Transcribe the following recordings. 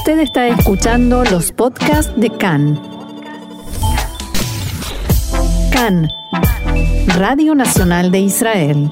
Usted está escuchando los podcasts de CAN. CAN, Radio Nacional de Israel.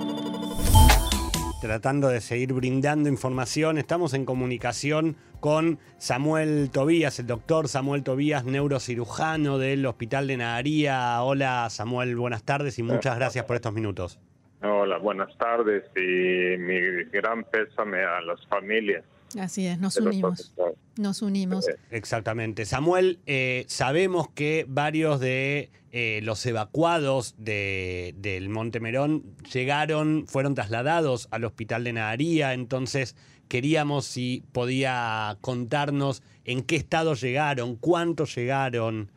Tratando de seguir brindando información, estamos en comunicación con Samuel Tobías, el doctor Samuel Tobías, neurocirujano del Hospital de Naharía. Hola Samuel, buenas tardes y muchas gracias por estos minutos. Hola, buenas tardes y mi gran pésame a las familias. Así es, nos unimos. Nos unimos. Exactamente. Samuel, eh, sabemos que varios de eh, los evacuados de, del Monte Merón llegaron, fueron trasladados al hospital de Naharía, entonces queríamos si podía contarnos en qué estado llegaron, cuántos llegaron.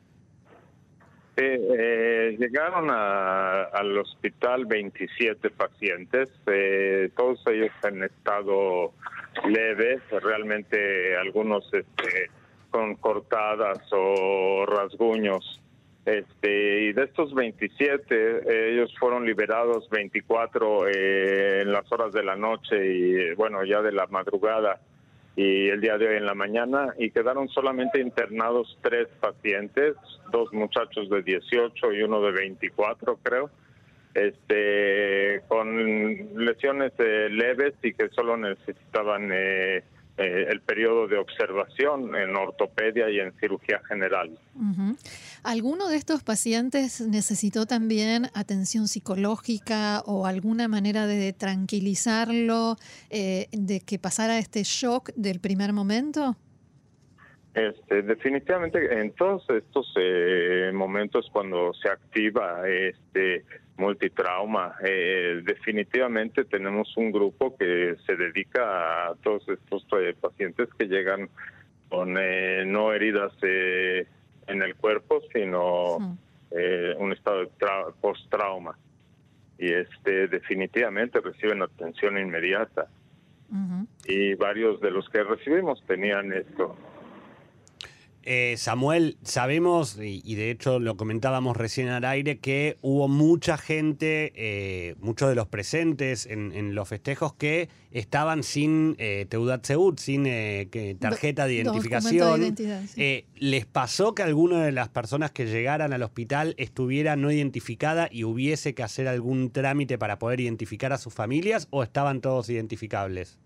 Eh, llegaron al hospital 27 pacientes, todos ellos han estado leves, realmente algunos este, con cortadas o rasguños. Este, y de estos 27, ellos fueron liberados 24 eh, en las horas de la noche y bueno, ya de la madrugada y el día de hoy en la mañana y quedaron solamente internados tres pacientes, dos muchachos de 18 y uno de 24 creo este, con lesiones eh, leves y que solo necesitaban eh, eh, el periodo de observación en ortopedia y en cirugía general. ¿Alguno de estos pacientes necesitó también atención psicológica o alguna manera de tranquilizarlo, de que pasara este shock del primer momento? Este, definitivamente en todos estos momentos cuando se activa este multitrauma. Eh, definitivamente tenemos un grupo que se dedica a todos estos eh, pacientes que llegan con eh, no heridas en el cuerpo, sino un estado de post-trauma. Y este, definitivamente reciben atención inmediata. Y varios de los que recibimos tenían esto. Eh, Samuel, sabemos, y, de hecho lo comentábamos recién al aire, que hubo mucha gente, eh, muchos de los presentes en, los festejos que estaban sin eh, Teudat Seud, sin tarjeta de identificación. ¿Les pasó que alguna de las personas que llegaran al hospital estuviera no identificada y hubiese que hacer algún trámite para poder identificar a sus familias o estaban todos identificables?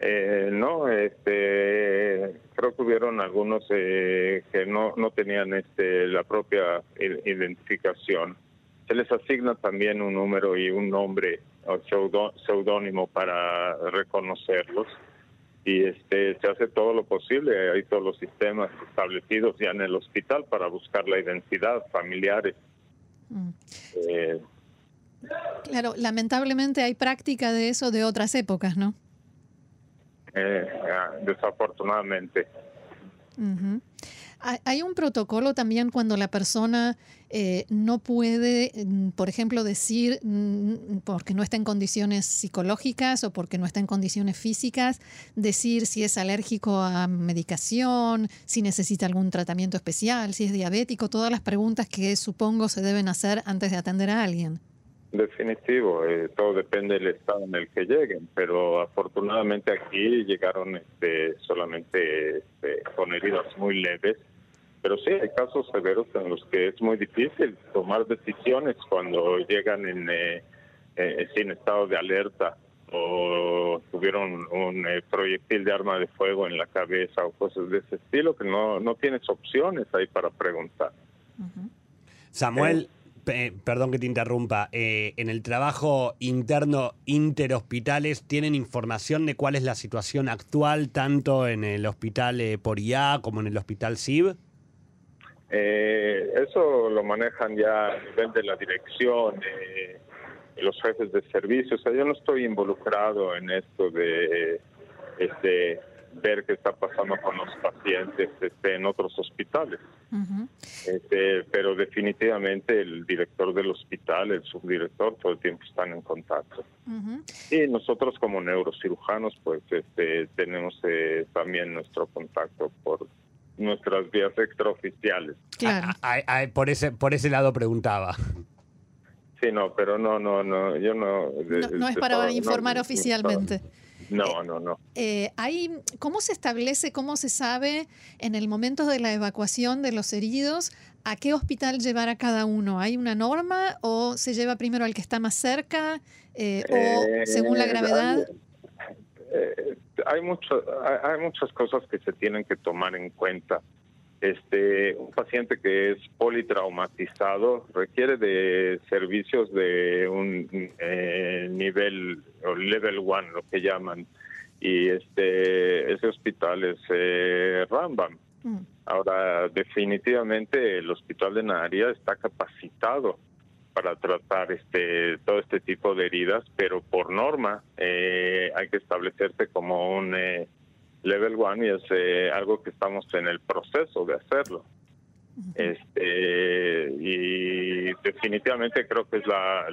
Eh, no, este, creo que hubieron algunos eh, que no, no tenían este, la propia identificación. Se les asigna también un número y un nombre o seudónimo para reconocerlos y este se hace todo lo posible, hay todos los sistemas establecidos ya en el hospital para buscar la identidad familiares. Mm. Eh, claro, lamentablemente hay práctica de eso de otras épocas, ¿no? Eh, desafortunadamente. Hay un protocolo también cuando la persona eh, no puede, mm, por ejemplo, decir mm, porque no está en condiciones psicológicas o porque no está en condiciones físicas, decir si es alérgico a medicación, si necesita algún tratamiento especial, si es diabético, todas las preguntas que supongo se deben hacer antes de atender a alguien. Definitivo, eh, todo depende del estado en el que lleguen, pero afortunadamente aquí llegaron este, solamente este, con heridas muy leves, pero sí hay casos severos en los que es muy difícil tomar decisiones cuando llegan en eh, eh, sin estado de alerta o tuvieron un proyectil de arma de fuego en la cabeza o cosas de ese estilo que no, no tienes opciones ahí para preguntar. Samuel, perdón que te interrumpa, eh, en el trabajo interno interhospitales, ¿tienen información de cuál es la situación actual tanto en el hospital eh, Poriá como en el hospital CIB? Eh, eso lo manejan ya a nivel de la dirección, los jefes de servicio. O sea, yo no estoy involucrado en esto de este ver qué está pasando con los pacientes este, en otros hospitales. este, pero definitivamente el director del hospital, el subdirector, todo el tiempo están en contacto. Y nosotros como neurocirujanos, pues este, tenemos eh, también nuestro contacto por nuestras vías extraoficiales. Claro. por, ese, por ese lado preguntaba. Sí, no, pero no, no, no, yo no... No, es para informar oficialmente. No, no, no. Eh, hay, ¿Cómo se establece, cómo se sabe en el momento de la evacuación de los heridos a qué hospital llevar a cada uno? ¿Hay una norma o se lleva primero al que está más cerca eh, o según la gravedad? hay, mucho, hay muchas cosas que se tienen que tomar en cuenta. Este, un paciente que es politraumatizado requiere de servicios de un eh, nivel o level one, lo que llaman, y este ese hospital es eh, Rambam. Mm. Ahora, definitivamente el hospital de Naharia está capacitado para tratar este todo este tipo de heridas, pero por norma eh, hay que establecerse como un eh, level one y es eh, algo que estamos en el proceso de hacerlo. Este y definitivamente creo que es la,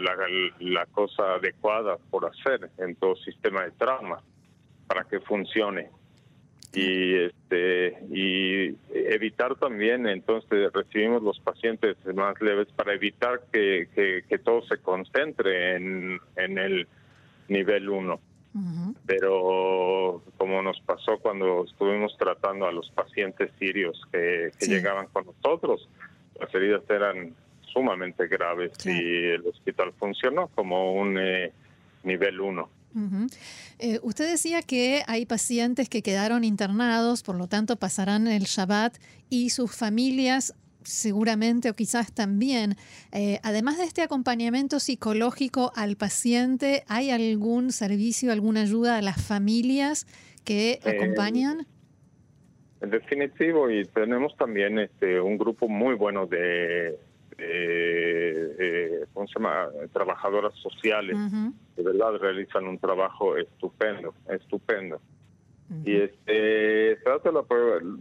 la, cosa adecuada por hacer en todo sistema de trauma para que funcione. Y este y evitar también entonces recibimos los pacientes más leves para evitar que, que, todo se concentre en, en el nivel 1 pero pasó cuando estuvimos tratando a los pacientes sirios que, llegaban con nosotros, las heridas eran sumamente graves y el hospital funcionó como un eh, nivel 1. Eh, usted decía que hay pacientes que quedaron internados, por lo tanto pasarán el Shabbat y sus familias seguramente o quizás también, eh, además de este acompañamiento psicológico al paciente, ¿hay algún servicio, alguna ayuda a las familias que eh, acompañan? En definitivo, y tenemos también este un grupo muy bueno de, ¿cómo se llama? Trabajadoras sociales. De verdad realizan un trabajo estupendo, estupendo. Y este,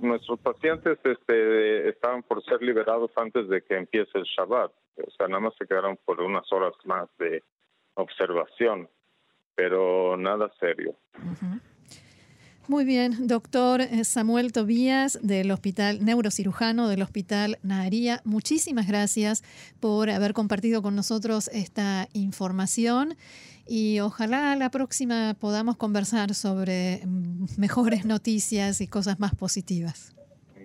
nuestros pacientes este, estaban por ser liberados antes de que empiece el Shabbat. O sea, nada más se quedaron por unas horas más de observación, pero nada serio. Muy bien, doctor eh, Samuel Tobías del Hospital Neurocirujano del Hospital Naharía, muchísimas gracias por haber compartido con nosotros esta información y ojalá la próxima podamos conversar sobre mm, mejores noticias y cosas más positivas.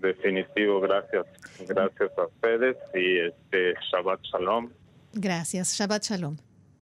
Definitivo, gracias. Gracias a ustedes y este Shabbat Shalom. Gracias, Shabbat Shalom.